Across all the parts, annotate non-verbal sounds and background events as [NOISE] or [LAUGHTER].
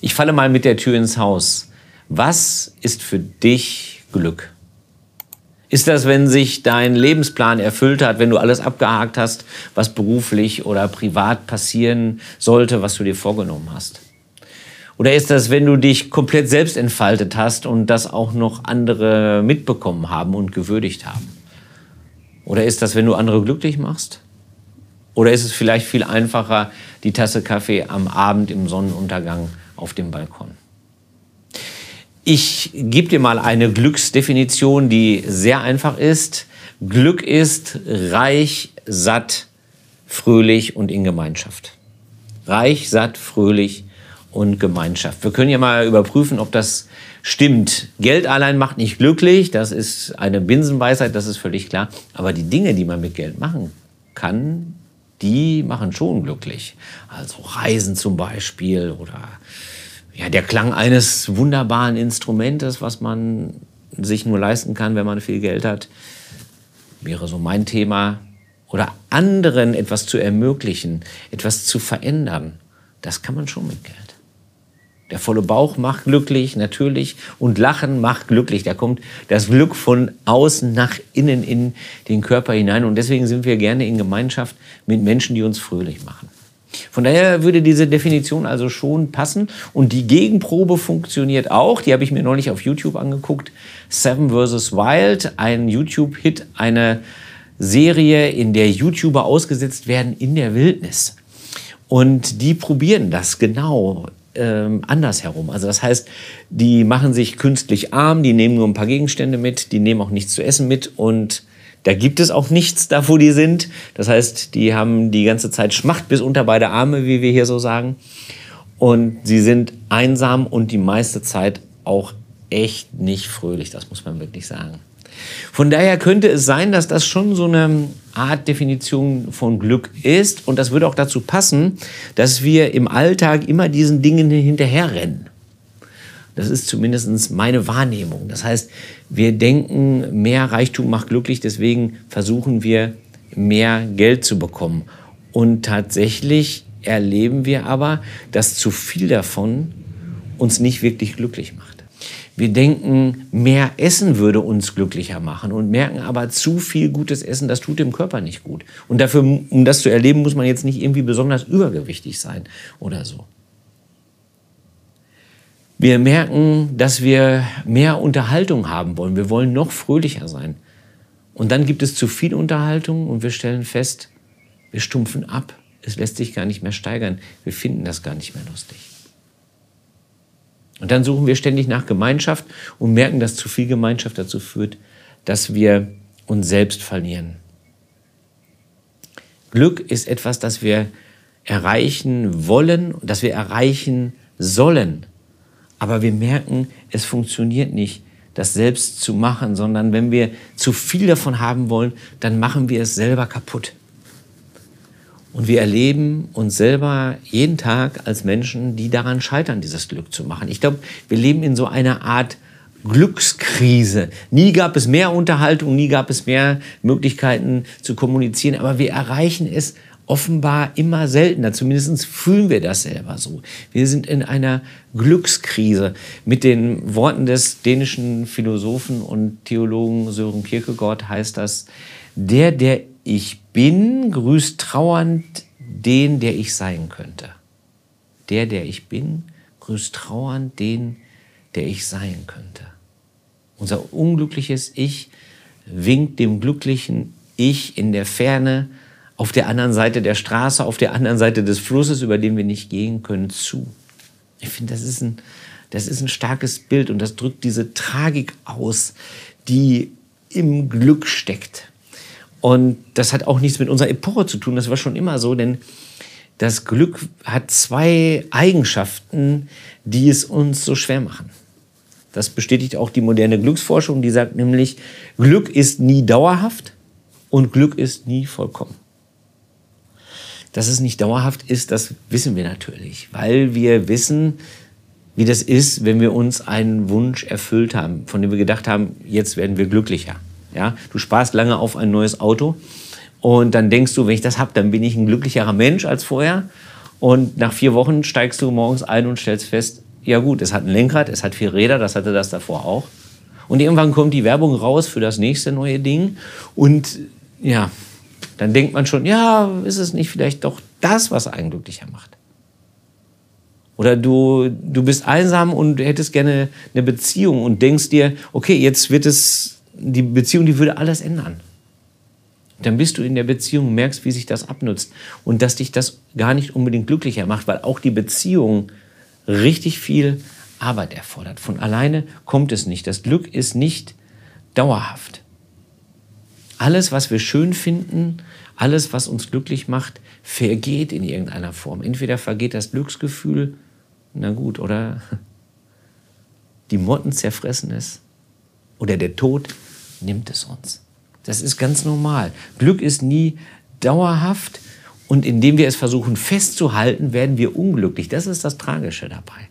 Ich falle mal mit der Tür ins Haus. Was ist für dich Glück? Ist das, wenn sich dein Lebensplan erfüllt hat, wenn du alles abgehakt hast, was beruflich oder privat passieren sollte, was du dir vorgenommen hast? Oder ist das, wenn du dich komplett selbst entfaltet hast und das auch noch andere mitbekommen haben und gewürdigt haben? Oder ist das, wenn du andere glücklich machst? Oder ist es vielleicht viel einfacher, die Tasse Kaffee am Abend im Sonnenuntergang auf dem Balkon? Ich gebe dir mal eine Glücksdefinition, die sehr einfach ist. Glück ist reich, satt, fröhlich und in Gemeinschaft. Reich, satt, fröhlich und Gemeinschaft. Wir können ja mal überprüfen, ob das stimmt. Geld allein macht nicht glücklich, das ist eine Binsenweisheit, das ist völlig klar. Aber die Dinge, die man mit Geld machen kann, die machen schon glücklich. Also Reisen zum Beispiel oder ja, der Klang eines wunderbaren Instrumentes, was man sich nur leisten kann, wenn man viel Geld hat, wäre so mein Thema. Oder anderen etwas zu ermöglichen, etwas zu verändern, das kann man schon mit Geld. Der volle Bauch macht glücklich, natürlich. Und Lachen macht glücklich. Da kommt das Glück von außen nach innen in den Körper hinein. Und deswegen sind wir gerne in Gemeinschaft mit Menschen, die uns fröhlich machen. Von daher würde diese Definition also schon passen. Und die Gegenprobe funktioniert auch. Die habe ich mir neulich auf YouTube angeguckt. Seven vs. Wild, ein YouTube-Hit, eine Serie, in der YouTuber ausgesetzt werden in der Wildnis. Und die probieren das genau ähm, andersherum. Also das heißt, die machen sich künstlich arm, die nehmen nur ein paar Gegenstände mit, die nehmen auch nichts zu essen mit und da gibt es auch nichts da, wo die sind. Das heißt, die haben die ganze Zeit Schmacht bis unter beide Arme, wie wir hier so sagen. Und sie sind einsam und die meiste Zeit auch echt nicht fröhlich, das muss man wirklich sagen. Von daher könnte es sein, dass das schon so eine Art Definition von Glück ist. Und das würde auch dazu passen, dass wir im Alltag immer diesen Dingen hinterherrennen. Das ist zumindest meine Wahrnehmung. Das heißt, wir denken, mehr Reichtum macht glücklich, deswegen versuchen wir, mehr Geld zu bekommen. Und tatsächlich erleben wir aber, dass zu viel davon uns nicht wirklich glücklich macht. Wir denken, mehr Essen würde uns glücklicher machen und merken aber, zu viel gutes Essen, das tut dem Körper nicht gut. Und dafür, um das zu erleben, muss man jetzt nicht irgendwie besonders übergewichtig sein oder so. Wir merken, dass wir mehr Unterhaltung haben wollen. Wir wollen noch fröhlicher sein. Und dann gibt es zu viel Unterhaltung und wir stellen fest, wir stumpfen ab. Es lässt sich gar nicht mehr steigern. Wir finden das gar nicht mehr lustig. Und dann suchen wir ständig nach Gemeinschaft und merken, dass zu viel Gemeinschaft dazu führt, dass wir uns selbst verlieren. Glück ist etwas, das wir erreichen wollen, das wir erreichen sollen. Aber wir merken, es funktioniert nicht, das selbst zu machen, sondern wenn wir zu viel davon haben wollen, dann machen wir es selber kaputt. Und wir erleben uns selber jeden Tag als Menschen, die daran scheitern, dieses Glück zu machen. Ich glaube, wir leben in so einer Art Glückskrise. Nie gab es mehr Unterhaltung, nie gab es mehr Möglichkeiten zu kommunizieren, aber wir erreichen es offenbar immer seltener. Zumindest fühlen wir das selber so. Wir sind in einer Glückskrise. Mit den Worten des dänischen Philosophen und Theologen Sören Kierkegaard heißt das, der, der ich bin, grüßt trauernd den, der ich sein könnte. Der, der ich bin, grüßt trauernd den, der ich sein könnte. Unser unglückliches Ich winkt dem glücklichen Ich in der Ferne auf der anderen Seite der Straße, auf der anderen Seite des Flusses, über den wir nicht gehen können, zu. Ich finde, das ist ein, das ist ein starkes Bild und das drückt diese Tragik aus, die im Glück steckt. Und das hat auch nichts mit unserer Epoche zu tun, das war schon immer so, denn das Glück hat zwei Eigenschaften, die es uns so schwer machen. Das bestätigt auch die moderne Glücksforschung, die sagt nämlich, Glück ist nie dauerhaft und Glück ist nie vollkommen. Dass es nicht dauerhaft ist, das wissen wir natürlich, weil wir wissen, wie das ist, wenn wir uns einen Wunsch erfüllt haben, von dem wir gedacht haben, jetzt werden wir glücklicher. Ja? Du sparst lange auf ein neues Auto und dann denkst du, wenn ich das habe, dann bin ich ein glücklicherer Mensch als vorher. Und nach vier Wochen steigst du morgens ein und stellst fest, ja gut, es hat ein Lenkrad, es hat vier Räder, das hatte das davor auch. Und irgendwann kommt die Werbung raus für das nächste neue Ding. Und ja, dann denkt man schon, ja, ist es nicht vielleicht doch das, was einen glücklicher macht? Oder du, du bist einsam und hättest gerne eine Beziehung und denkst dir, okay, jetzt wird es, die Beziehung, die würde alles ändern. Dann bist du in der Beziehung merkst, wie sich das abnutzt und dass dich das gar nicht unbedingt glücklicher macht, weil auch die Beziehung richtig viel Arbeit erfordert. Von alleine kommt es nicht. Das Glück ist nicht dauerhaft. Alles, was wir schön finden, alles, was uns glücklich macht, vergeht in irgendeiner Form. Entweder vergeht das Glücksgefühl, na gut, oder [LAUGHS] die Motten zerfressen es, oder der Tod nimmt es uns. Das ist ganz normal. Glück ist nie dauerhaft und indem wir es versuchen festzuhalten, werden wir unglücklich. Das ist das Tragische dabei.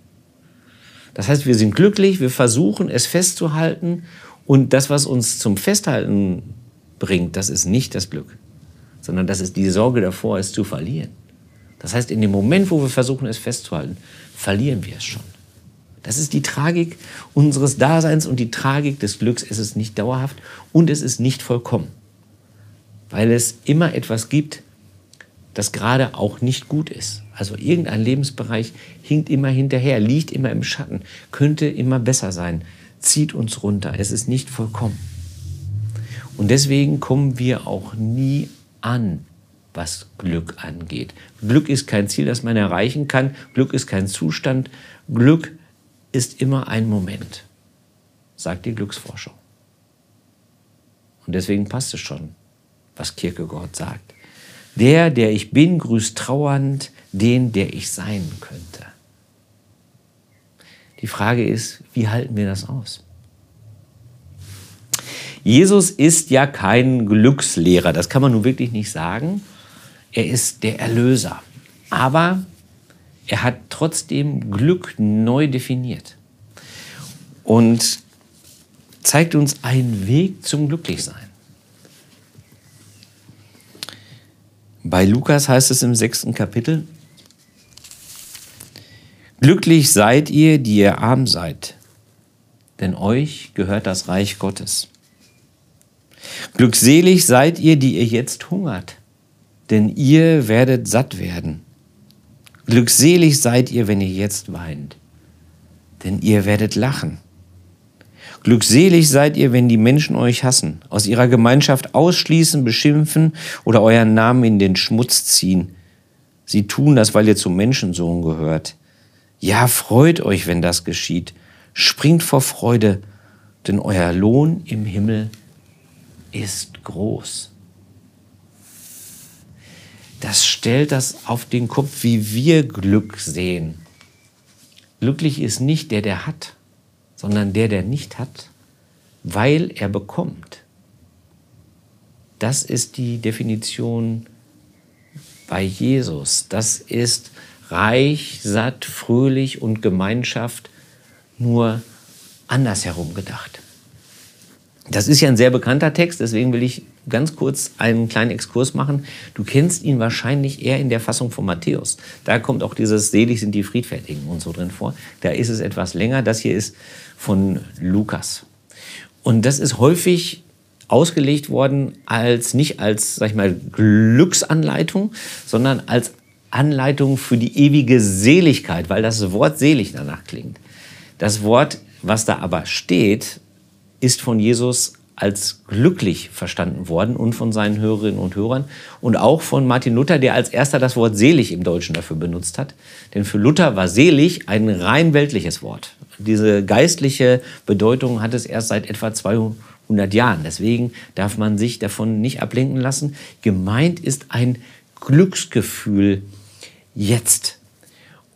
Das heißt, wir sind glücklich, wir versuchen es festzuhalten und das, was uns zum Festhalten bringt, das ist nicht das Glück, sondern das ist die Sorge davor, es zu verlieren. Das heißt, in dem Moment, wo wir versuchen, es festzuhalten, verlieren wir es schon. Das ist die Tragik unseres Daseins und die Tragik des Glücks. Es ist nicht dauerhaft und es ist nicht vollkommen, weil es immer etwas gibt, das gerade auch nicht gut ist. Also irgendein Lebensbereich hinkt immer hinterher, liegt immer im Schatten, könnte immer besser sein, zieht uns runter. Es ist nicht vollkommen. Und deswegen kommen wir auch nie an, was Glück angeht. Glück ist kein Ziel, das man erreichen kann. Glück ist kein Zustand. Glück ist immer ein Moment, sagt die Glücksforschung. Und deswegen passt es schon, was Kierkegaard sagt. Der, der ich bin, grüßt trauernd den, der ich sein könnte. Die Frage ist, wie halten wir das aus? Jesus ist ja kein Glückslehrer, das kann man nun wirklich nicht sagen. Er ist der Erlöser. Aber er hat trotzdem Glück neu definiert und zeigt uns einen Weg zum Glücklichsein. Bei Lukas heißt es im sechsten Kapitel, Glücklich seid ihr, die ihr arm seid, denn euch gehört das Reich Gottes. Glückselig seid ihr, die ihr jetzt hungert, denn ihr werdet satt werden. Glückselig seid ihr, wenn ihr jetzt weint, denn ihr werdet lachen. Glückselig seid ihr, wenn die Menschen euch hassen, aus ihrer Gemeinschaft ausschließen, beschimpfen oder euren Namen in den Schmutz ziehen. Sie tun das, weil ihr zum Menschensohn gehört. Ja, freut euch, wenn das geschieht. Springt vor Freude, denn euer Lohn im Himmel ist groß. Das stellt das auf den Kopf, wie wir Glück sehen. Glücklich ist nicht der, der hat, sondern der, der nicht hat, weil er bekommt. Das ist die Definition bei Jesus. Das ist reich, satt, fröhlich und Gemeinschaft nur andersherum gedacht. Das ist ja ein sehr bekannter Text, deswegen will ich ganz kurz einen kleinen Exkurs machen. Du kennst ihn wahrscheinlich eher in der Fassung von Matthäus. Da kommt auch dieses Selig sind die Friedfertigen und so drin vor. Da ist es etwas länger. Das hier ist von Lukas. Und das ist häufig ausgelegt worden als nicht als, sag ich mal, Glücksanleitung, sondern als Anleitung für die ewige Seligkeit, weil das Wort selig danach klingt. Das Wort, was da aber steht, ist von Jesus als glücklich verstanden worden und von seinen Hörerinnen und Hörern und auch von Martin Luther, der als erster das Wort selig im Deutschen dafür benutzt hat. Denn für Luther war selig ein rein weltliches Wort. Diese geistliche Bedeutung hat es erst seit etwa 200 Jahren. Deswegen darf man sich davon nicht ablenken lassen. Gemeint ist ein Glücksgefühl jetzt.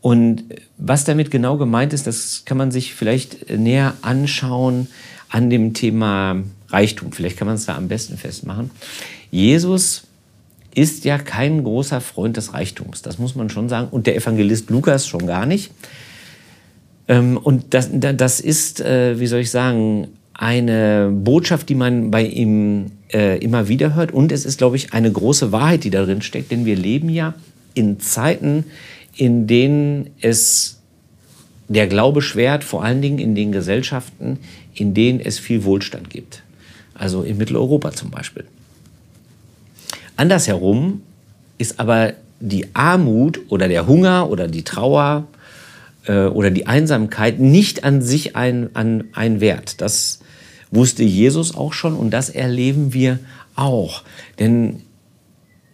Und was damit genau gemeint ist, das kann man sich vielleicht näher anschauen an dem Thema Reichtum. Vielleicht kann man es da am besten festmachen. Jesus ist ja kein großer Freund des Reichtums, das muss man schon sagen. Und der Evangelist Lukas schon gar nicht. Ähm, und das, das ist, äh, wie soll ich sagen, eine Botschaft, die man bei ihm äh, immer wieder hört. Und es ist, glaube ich, eine große Wahrheit, die darin steckt. Denn wir leben ja in Zeiten, in denen es der Glaube schwert vor allen Dingen in den Gesellschaften, in denen es viel Wohlstand gibt. Also in Mitteleuropa zum Beispiel. Andersherum ist aber die Armut oder der Hunger oder die Trauer äh, oder die Einsamkeit nicht an sich ein, ein, ein Wert. Das wusste Jesus auch schon und das erleben wir auch. Denn,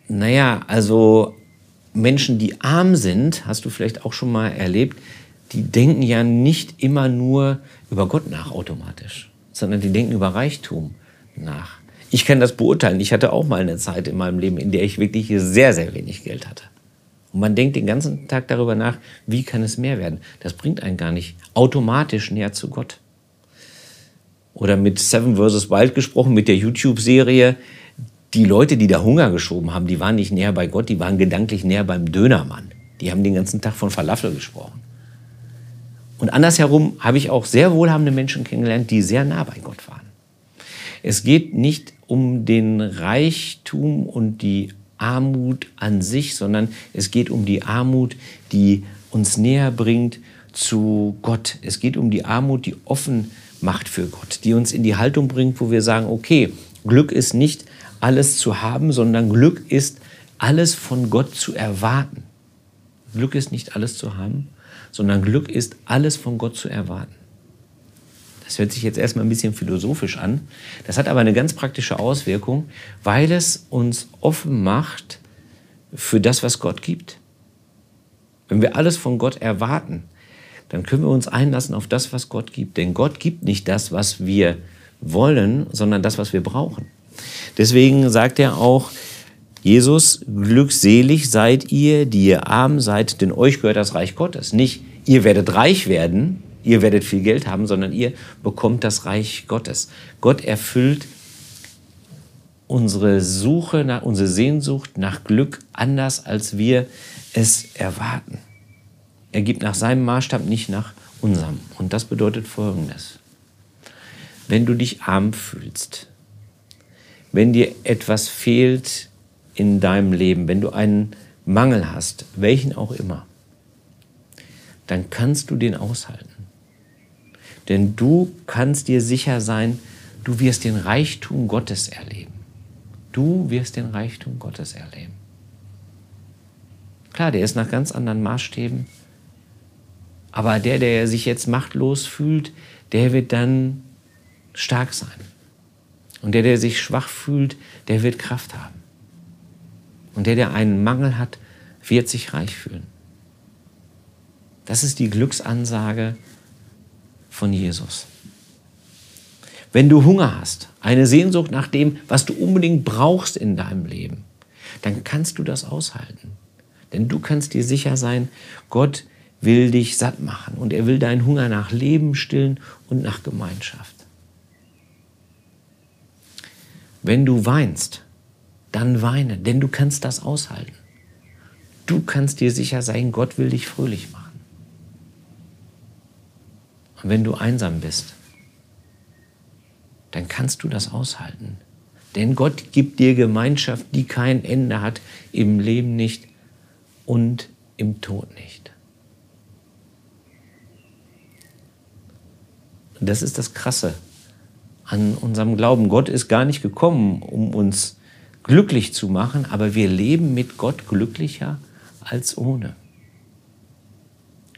naja, also Menschen, die arm sind, hast du vielleicht auch schon mal erlebt, die denken ja nicht immer nur über Gott nach automatisch, sondern die denken über Reichtum nach. Ich kann das beurteilen. Ich hatte auch mal eine Zeit in meinem Leben, in der ich wirklich sehr, sehr wenig Geld hatte. Und man denkt den ganzen Tag darüber nach, wie kann es mehr werden. Das bringt einen gar nicht automatisch näher zu Gott. Oder mit Seven vs. Wild gesprochen, mit der YouTube-Serie. Die Leute, die da Hunger geschoben haben, die waren nicht näher bei Gott, die waren gedanklich näher beim Dönermann. Die haben den ganzen Tag von Falafel gesprochen. Und andersherum habe ich auch sehr wohlhabende Menschen kennengelernt, die sehr nah bei Gott waren. Es geht nicht um den Reichtum und die Armut an sich, sondern es geht um die Armut, die uns näher bringt zu Gott. Es geht um die Armut, die offen macht für Gott, die uns in die Haltung bringt, wo wir sagen, okay, Glück ist nicht alles zu haben, sondern Glück ist alles von Gott zu erwarten. Glück ist nicht alles zu haben, sondern Glück ist alles von Gott zu erwarten. Das hört sich jetzt erstmal ein bisschen philosophisch an. Das hat aber eine ganz praktische Auswirkung, weil es uns offen macht für das, was Gott gibt. Wenn wir alles von Gott erwarten, dann können wir uns einlassen auf das, was Gott gibt. Denn Gott gibt nicht das, was wir wollen, sondern das, was wir brauchen. Deswegen sagt er auch, Jesus, glückselig seid ihr, die ihr arm seid, denn euch gehört das Reich Gottes. Nicht, ihr werdet reich werden, ihr werdet viel Geld haben, sondern ihr bekommt das Reich Gottes. Gott erfüllt unsere Suche, nach, unsere Sehnsucht nach Glück anders, als wir es erwarten. Er gibt nach seinem Maßstab, nicht nach unserem. Und das bedeutet Folgendes. Wenn du dich arm fühlst, wenn dir etwas fehlt in deinem Leben, wenn du einen Mangel hast, welchen auch immer, dann kannst du den aushalten. Denn du kannst dir sicher sein, du wirst den Reichtum Gottes erleben. Du wirst den Reichtum Gottes erleben. Klar, der ist nach ganz anderen Maßstäben. Aber der, der sich jetzt machtlos fühlt, der wird dann stark sein. Und der, der sich schwach fühlt, der wird Kraft haben. Und der, der einen Mangel hat, wird sich reich fühlen. Das ist die Glücksansage von Jesus. Wenn du Hunger hast, eine Sehnsucht nach dem, was du unbedingt brauchst in deinem Leben, dann kannst du das aushalten. Denn du kannst dir sicher sein, Gott will dich satt machen und er will deinen Hunger nach Leben stillen und nach Gemeinschaft. Wenn du weinst, dann weine, denn du kannst das aushalten. Du kannst dir sicher sein, Gott will dich fröhlich machen. Und wenn du einsam bist, dann kannst du das aushalten. Denn Gott gibt dir Gemeinschaft, die kein Ende hat, im Leben nicht und im Tod nicht. Das ist das Krasse an unserem Glauben. Gott ist gar nicht gekommen, um uns glücklich zu machen, aber wir leben mit Gott glücklicher als ohne.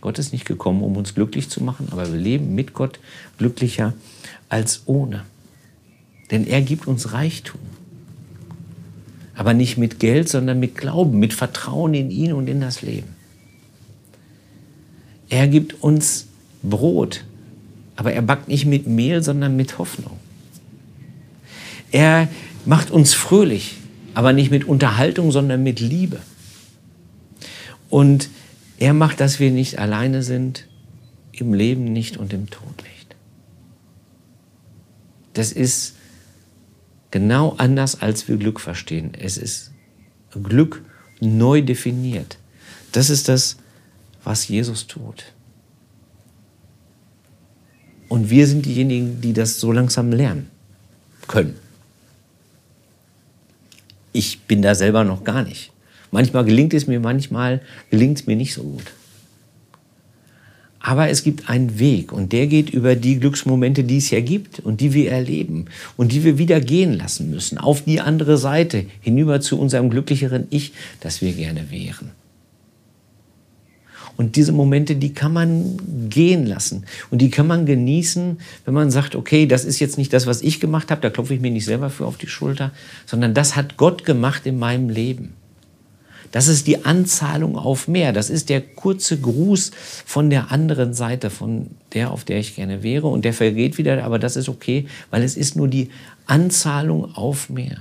Gott ist nicht gekommen, um uns glücklich zu machen, aber wir leben mit Gott glücklicher als ohne. Denn er gibt uns Reichtum. Aber nicht mit Geld, sondern mit Glauben, mit Vertrauen in ihn und in das Leben. Er gibt uns Brot, aber er backt nicht mit Mehl, sondern mit Hoffnung. Er macht uns fröhlich, aber nicht mit Unterhaltung, sondern mit Liebe. Und er macht, dass wir nicht alleine sind, im Leben nicht und im Tod nicht. Das ist genau anders, als wir Glück verstehen. Es ist Glück neu definiert. Das ist das, was Jesus tut. Und wir sind diejenigen, die das so langsam lernen können. Ich bin da selber noch gar nicht. Manchmal gelingt es mir, manchmal gelingt es mir nicht so gut. Aber es gibt einen Weg und der geht über die Glücksmomente, die es ja gibt und die wir erleben und die wir wieder gehen lassen müssen, auf die andere Seite, hinüber zu unserem glücklicheren Ich, das wir gerne wären. Und diese Momente, die kann man gehen lassen und die kann man genießen, wenn man sagt, okay, das ist jetzt nicht das, was ich gemacht habe, da klopfe ich mir nicht selber für auf die Schulter, sondern das hat Gott gemacht in meinem Leben. Das ist die Anzahlung auf mehr. Das ist der kurze Gruß von der anderen Seite, von der, auf der ich gerne wäre. Und der vergeht wieder, aber das ist okay, weil es ist nur die Anzahlung auf mehr.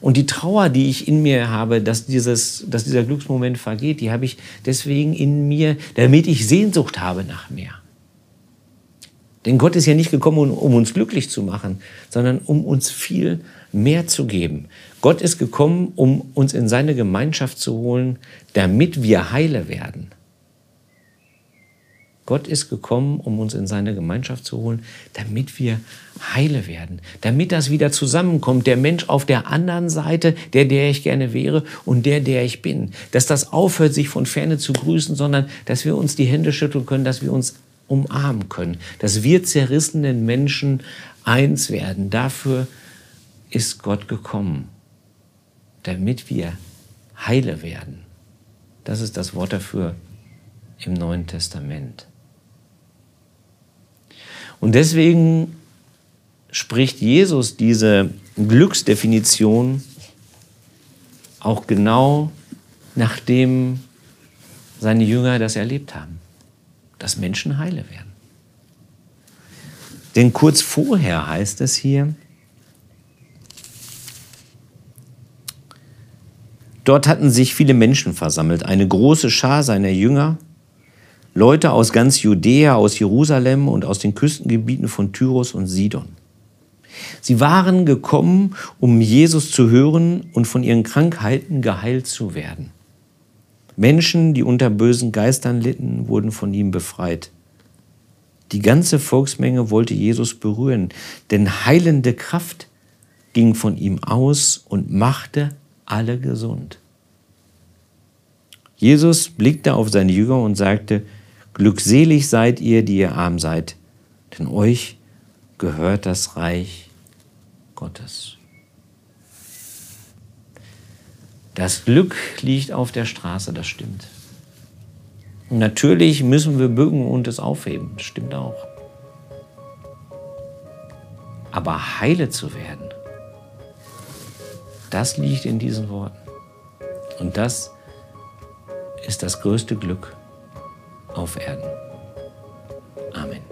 Und die Trauer, die ich in mir habe, dass, dieses, dass dieser Glücksmoment vergeht, die habe ich deswegen in mir, damit ich Sehnsucht habe nach mehr. Denn Gott ist ja nicht gekommen, um uns glücklich zu machen, sondern um uns viel mehr zu geben. Gott ist gekommen, um uns in seine Gemeinschaft zu holen, damit wir heile werden. Gott ist gekommen, um uns in seine Gemeinschaft zu holen, damit wir heile werden, damit das wieder zusammenkommt, der Mensch auf der anderen Seite, der, der ich gerne wäre und der, der ich bin. Dass das aufhört, sich von ferne zu grüßen, sondern dass wir uns die Hände schütteln können, dass wir uns umarmen können, dass wir zerrissenen Menschen eins werden. Dafür ist Gott gekommen, damit wir heile werden. Das ist das Wort dafür im Neuen Testament. Und deswegen spricht Jesus diese Glücksdefinition auch genau nachdem seine Jünger das erlebt haben, dass Menschen heile werden. Denn kurz vorher heißt es hier, Dort hatten sich viele Menschen versammelt, eine große Schar seiner Jünger, Leute aus ganz Judäa, aus Jerusalem und aus den Küstengebieten von Tyrus und Sidon. Sie waren gekommen, um Jesus zu hören und von ihren Krankheiten geheilt zu werden. Menschen, die unter bösen Geistern litten, wurden von ihm befreit. Die ganze Volksmenge wollte Jesus berühren, denn heilende Kraft ging von ihm aus und machte alle gesund. Jesus blickte auf seine Jünger und sagte, Glückselig seid ihr, die ihr arm seid, denn euch gehört das Reich Gottes. Das Glück liegt auf der Straße, das stimmt. Und natürlich müssen wir bücken und es aufheben, das stimmt auch. Aber heile zu werden, das liegt in diesen Worten. Und das ist das größte Glück auf Erden. Amen.